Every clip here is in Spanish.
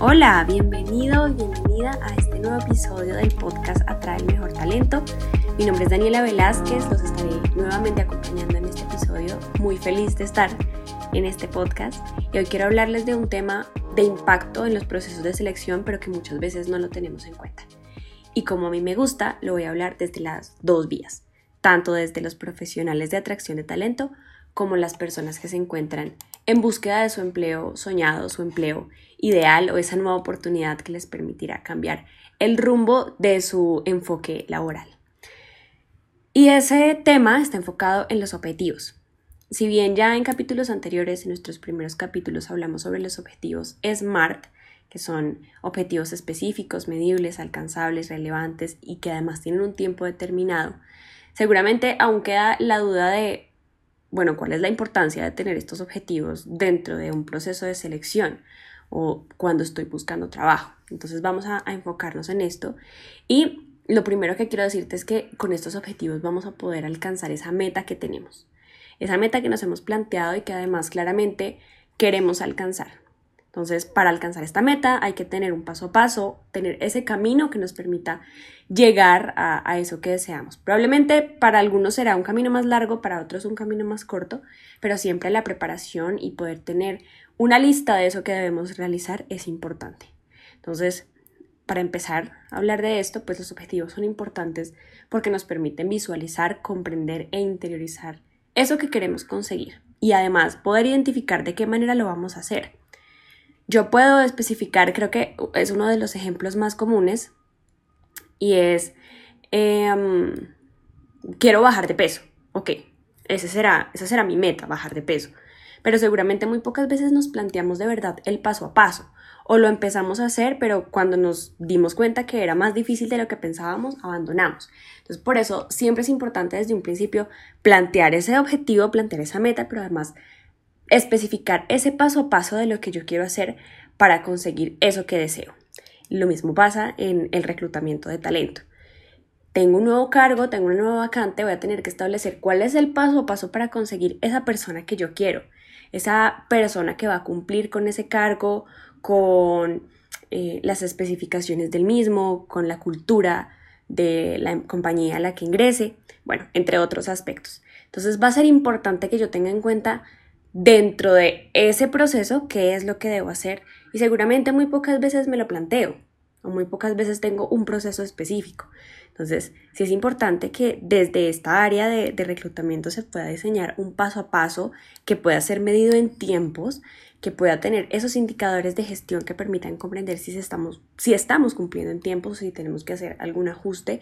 Hola, bienvenido y bienvenida a este nuevo episodio del podcast Atrae el Mejor Talento. Mi nombre es Daniela Velázquez, los estaré nuevamente acompañando en este episodio. Muy feliz de estar en este podcast y hoy quiero hablarles de un tema de impacto en los procesos de selección, pero que muchas veces no lo tenemos en cuenta. Y como a mí me gusta, lo voy a hablar desde las dos vías, tanto desde los profesionales de atracción de talento como las personas que se encuentran en búsqueda de su empleo soñado, su empleo ideal o esa nueva oportunidad que les permitirá cambiar el rumbo de su enfoque laboral. Y ese tema está enfocado en los objetivos. Si bien ya en capítulos anteriores, en nuestros primeros capítulos, hablamos sobre los objetivos SMART, que son objetivos específicos, medibles, alcanzables, relevantes y que además tienen un tiempo determinado, seguramente aún queda la duda de bueno, ¿cuál es la importancia de tener estos objetivos dentro de un proceso de selección o cuando estoy buscando trabajo? Entonces vamos a, enfocarnos en esto y lo primero que quiero decirte es que con estos objetivos vamos a poder alcanzar esa meta que tenemos, esa meta que nos hemos planteado y que además claramente queremos alcanzar. Entonces, para alcanzar esta meta hay que tener un paso a paso, tener ese camino que nos permita llegar a, eso que deseamos. Probablemente para algunos será un camino más largo, para otros un camino más corto, pero siempre la preparación y poder tener una lista de eso que debemos realizar es importante. Entonces, para empezar a hablar de esto, pues los objetivos son importantes porque nos permiten visualizar, comprender e interiorizar eso que queremos conseguir y además poder identificar de qué manera lo vamos a hacer. Yo puedo especificar, creo que es uno de los ejemplos más comunes, y es, em, quiero bajar de peso. Ok, ese será, esa será mi meta, bajar de peso. Pero seguramente muy pocas veces nos planteamos de verdad el paso a paso. O lo empezamos a hacer, pero cuando nos dimos cuenta que era más difícil de lo que pensábamos, abandonamos. Entonces, por eso siempre es importante desde un principio plantear ese objetivo, plantear esa meta, pero además especificar ese paso a paso de lo que yo quiero hacer para conseguir eso que deseo. Lo mismo pasa en el reclutamiento de talento. Tengo un nuevo cargo, tengo una nueva vacante, voy a tener que establecer cuál es el paso a paso para conseguir esa persona que yo quiero, esa persona que va a cumplir con ese cargo, con eh, las especificaciones del mismo, con la cultura de la compañía a la que ingrese, bueno, entre otros aspectos. Entonces va a ser importante que yo tenga en cuenta dentro de ese proceso qué es lo que debo hacer y seguramente muy pocas veces me lo planteo o muy pocas veces tengo un proceso específico. Entonces, sí es importante que desde esta área de, reclutamiento se pueda diseñar un paso a paso que pueda ser medido en tiempos, que pueda tener esos indicadores de gestión que permitan comprender si estamos, si estamos cumpliendo en tiempos, si tenemos que hacer algún ajuste,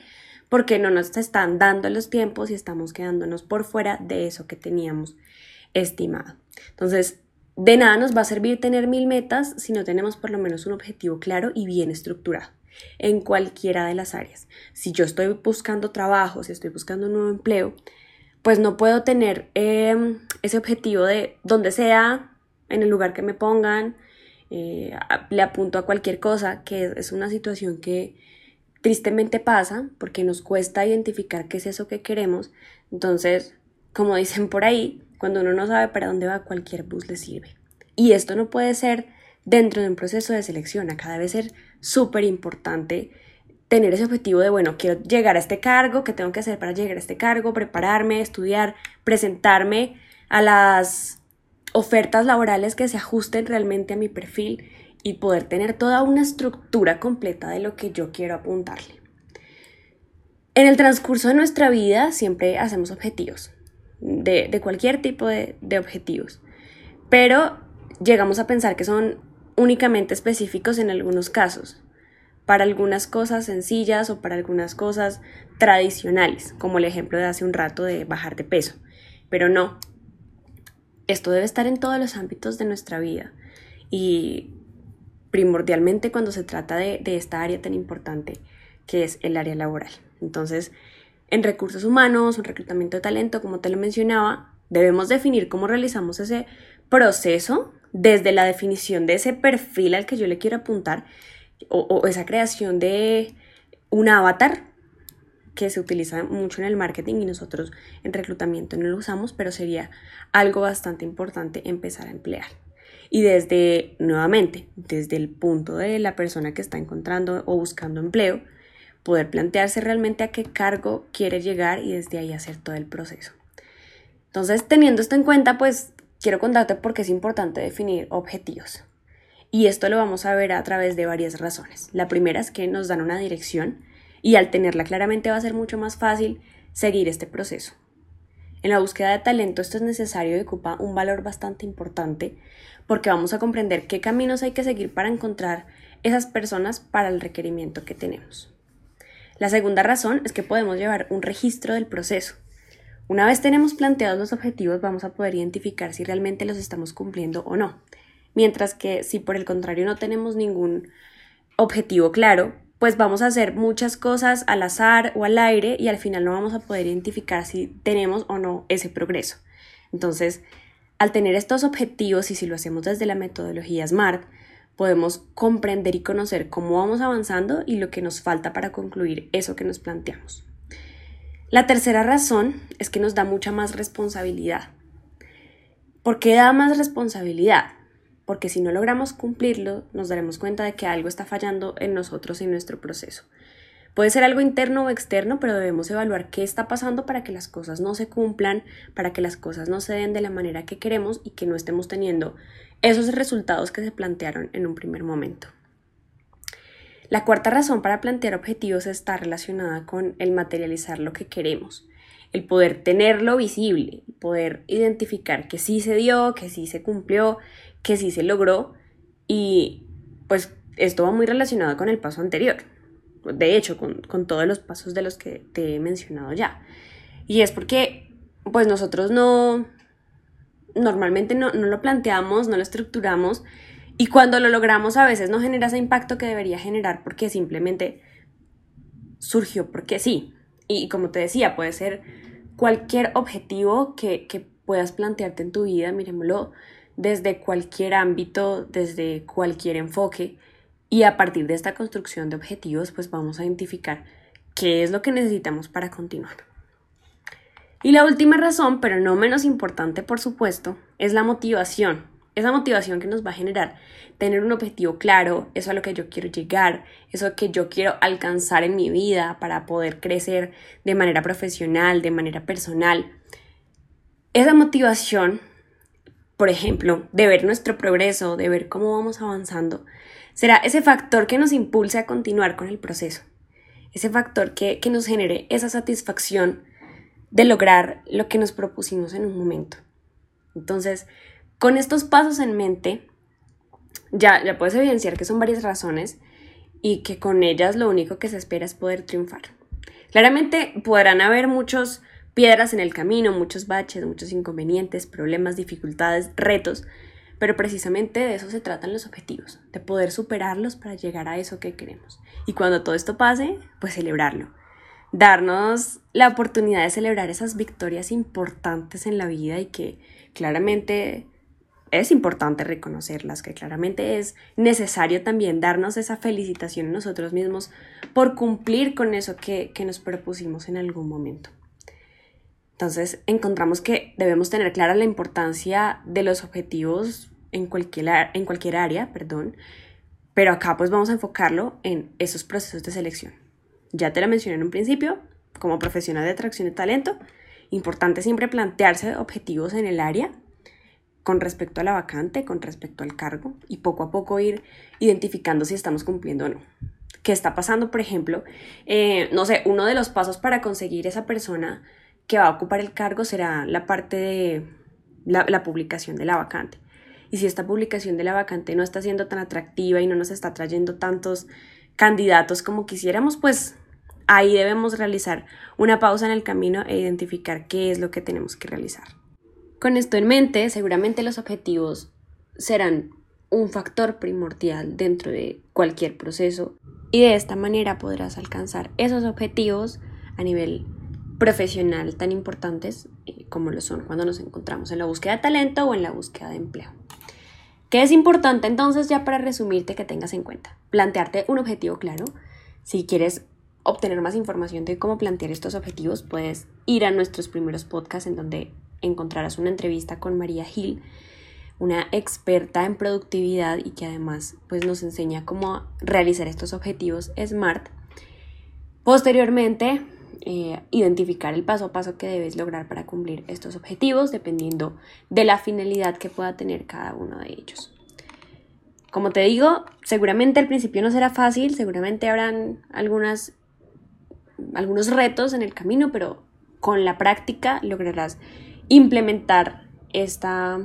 porque no nos están dando los tiempos y estamos quedándonos por fuera de eso que teníamos estimado. Entonces, de nada nos va a servir tener mil metas si no tenemos por lo menos un objetivo claro y bien estructurado en cualquiera de las áreas. Si yo estoy buscando trabajo, si estoy buscando un nuevo empleo, pues no puedo tener em, ese objetivo de donde sea, en el lugar que me pongan, eh, le apunto a cualquier cosa, que es una situación que tristemente pasa porque nos cuesta identificar qué es eso que queremos. Entonces, como dicen por ahí, cuando uno no sabe para dónde va, cualquier bus le sirve. Y esto no puede ser dentro de un proceso de selección. Acá debe ser súper importante tener ese objetivo de, bueno, quiero llegar a este cargo, ¿qué tengo que hacer para llegar a este cargo? Prepararme, estudiar, presentarme a las ofertas laborales que se ajusten realmente a mi perfil y poder tener toda una estructura completa de lo que yo quiero apuntarle. En el transcurso de nuestra vida siempre hacemos objetivos de, cualquier tipo de, objetivos. Pero llegamos a pensar que son únicamente específicos en algunos casos, para algunas cosas sencillas o para algunas cosas tradicionales, como el ejemplo de hace un rato de bajar de peso. Pero no, esto debe estar en todos los ámbitos de nuestra vida y primordialmente cuando se trata de esta área tan importante que es el área laboral. Entonces, en recursos humanos, un reclutamiento de talento, como te lo mencionaba, debemos definir cómo realizamos ese proceso desde la definición de ese perfil al que yo le quiero apuntar o, esa creación de un avatar que se utiliza mucho en el marketing y nosotros en reclutamiento no lo usamos, pero sería algo bastante importante empezar a emplear. Y desde, nuevamente, desde el punto de la persona que está encontrando o buscando empleo, poder plantearse realmente a qué cargo quiere llegar y desde ahí hacer todo el proceso. Entonces, teniendo esto en cuenta, pues quiero contarte por qué es importante definir objetivos. Y esto lo vamos a ver a través de varias razones. La primera es que nos dan una dirección y al tenerla claramente va a ser mucho más fácil seguir este proceso. En la búsqueda de talento esto es necesario y ocupa un valor bastante importante porque vamos a comprender qué caminos hay que seguir para encontrar esas personas para el requerimiento que tenemos. La segunda razón es que podemos llevar un registro del proceso. Una vez tenemos planteados los objetivos, vamos a poder identificar si realmente los estamos cumpliendo o no. Mientras que si por el contrario no tenemos ningún objetivo claro, pues vamos a hacer muchas cosas al azar o al aire y al final no vamos a poder identificar si tenemos o no ese progreso. Entonces, al tener estos objetivos y si lo hacemos desde la metodología SMART, podemos comprender y conocer cómo vamos avanzando y lo que nos falta para concluir eso que nos planteamos. La tercera razón es que nos da mucha más responsabilidad. ¿Por qué da más responsabilidad? Porque si no logramos cumplirlo, nos daremos cuenta de que algo está fallando en nosotros y en nuestro proceso. Puede ser algo interno o externo, pero debemos evaluar qué está pasando para que las cosas no se cumplan, para que las cosas no se den de la manera que queremos y que no estemos teniendo esos resultados que se plantearon en un primer momento. La cuarta razón para plantear objetivos está relacionada con el materializar lo que queremos, el poder tenerlo visible, poder identificar que sí se dio, que sí se cumplió, que sí se logró y pues esto va muy relacionado con el paso anterior, de hecho, con, todos los pasos de los que te he mencionado ya. Y es porque, pues nosotros no, normalmente no, no, lo planteamos, no lo estructuramos y cuando lo logramos a veces no genera ese impacto que debería generar porque simplemente surgió porque sí. Y como te decía, puede ser cualquier objetivo que, que puedas plantearte en tu vida, miremoslo desde cualquier ámbito, desde cualquier enfoque y a partir de esta construcción de objetivos, pues vamos a identificar qué es lo que necesitamos para continuar. Y la última razón, pero no menos importante por supuesto, es la motivación. Esa motivación que nos va a generar tener un objetivo claro, eso a lo que yo quiero llegar, eso que yo quiero alcanzar en mi vida para poder crecer de manera profesional, de manera personal. Esa motivación, por ejemplo, de ver nuestro progreso, de ver cómo vamos avanzando, será ese factor que nos impulse a continuar con el proceso, ese factor que, nos genere esa satisfacción de lograr lo que nos propusimos en un momento. Entonces, con estos pasos en mente, ya, ya puedes evidenciar que son varias razones y que con ellas lo único que se espera es poder triunfar. Claramente podrán haber muchos piedras en el camino, muchos baches, muchos inconvenientes, problemas, dificultades, retos, pero precisamente de eso se tratan los objetivos, de poder superarlos para llegar a eso que queremos. Y cuando todo esto pase, pues celebrarlo. Darnos la oportunidad de celebrar esas victorias importantes en la vida y que claramente es importante reconocerlas, que claramente es necesario también darnos esa felicitación a nosotros mismos por cumplir con eso que, que nos propusimos en algún momento. Entonces encontramos que debemos tener clara la importancia de los objetivos en cualquier, en cualquier área, perdón, pero acá pues vamos a enfocarlo en esos procesos de selección. Ya te lo mencioné en un principio, como profesional de atracción de talento, importante siempre plantearse objetivos en el área con respecto a la vacante, con respecto al cargo y poco a poco ir identificando si estamos cumpliendo o no. ¿Qué está pasando, por ejemplo? Eh, no sé, uno de los pasos para conseguir esa persona que va a ocupar el cargo será la parte de la publicación de la vacante y si esta publicación de la vacante no está siendo tan atractiva y no nos está trayendo tantos candidatos como quisiéramos, pues ahí debemos realizar una pausa en el camino e identificar qué es lo que tenemos que realizar. Con esto en mente, seguramente los objetivos serán un factor primordial dentro de cualquier proceso y de esta manera podrás alcanzar esos objetivos a nivel profesional tan importantes eh, como lo son cuando nos encontramos en la búsqueda de talento o en la búsqueda de empleo. ¿Qué es importante entonces ya para resumirte que tengas en cuenta? Plantearte un objetivo claro. Si quieres obtener más información de cómo plantear estos objetivos, puedes ir a nuestros primeros podcasts en donde encontrarás una entrevista con María Gil, una experta en productividad y que además pues, nos enseña cómo realizar estos objetivos SMART. Posteriormente, eh, identificar el paso a paso que debes lograr para cumplir estos objetivos dependiendo de la finalidad que pueda tener cada uno de ellos. Como te digo, seguramente al principio no será fácil, seguramente habrán algunas algunos retos en el camino, pero con la práctica lograrás implementar esta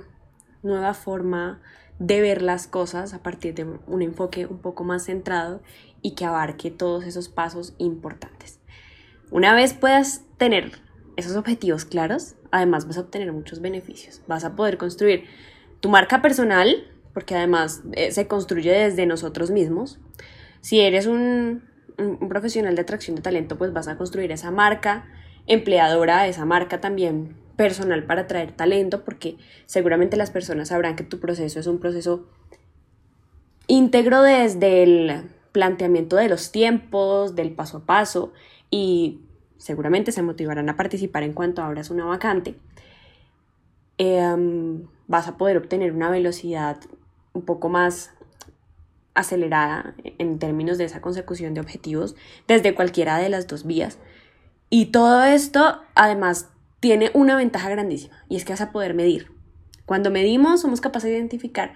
nueva forma de ver las cosas a partir de un enfoque un poco más centrado y que abarque todos esos pasos importantes. Una vez puedas tener esos objetivos claros, además vas a obtener muchos beneficios. Vas a poder construir tu marca personal, porque además eh, se construye desde nosotros mismos. Si eres un un, profesional de atracción de talento, pues vas a construir esa marca empleadora, esa marca también personal para atraer talento, porque seguramente las personas sabrán que tu proceso es un proceso íntegro desde el planteamiento de los tiempos, del paso a paso, y seguramente se motivarán a participar en cuanto abras una vacante. Em, vas a poder obtener una velocidad un poco más acelerada en términos de esa consecución de objetivos desde cualquiera de las dos vías. Y todo esto además tiene una ventaja grandísima y es que vas a poder medir. Cuando medimos somos capaces de identificar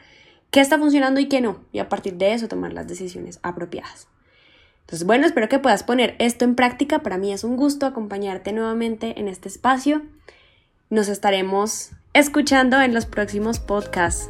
qué está funcionando y qué no y a partir de eso tomar las decisiones apropiadas. Entonces, bueno, espero que puedas poner esto en práctica. Para mí es un gusto acompañarte nuevamente en este espacio. Nos estaremos escuchando en los próximos podcasts.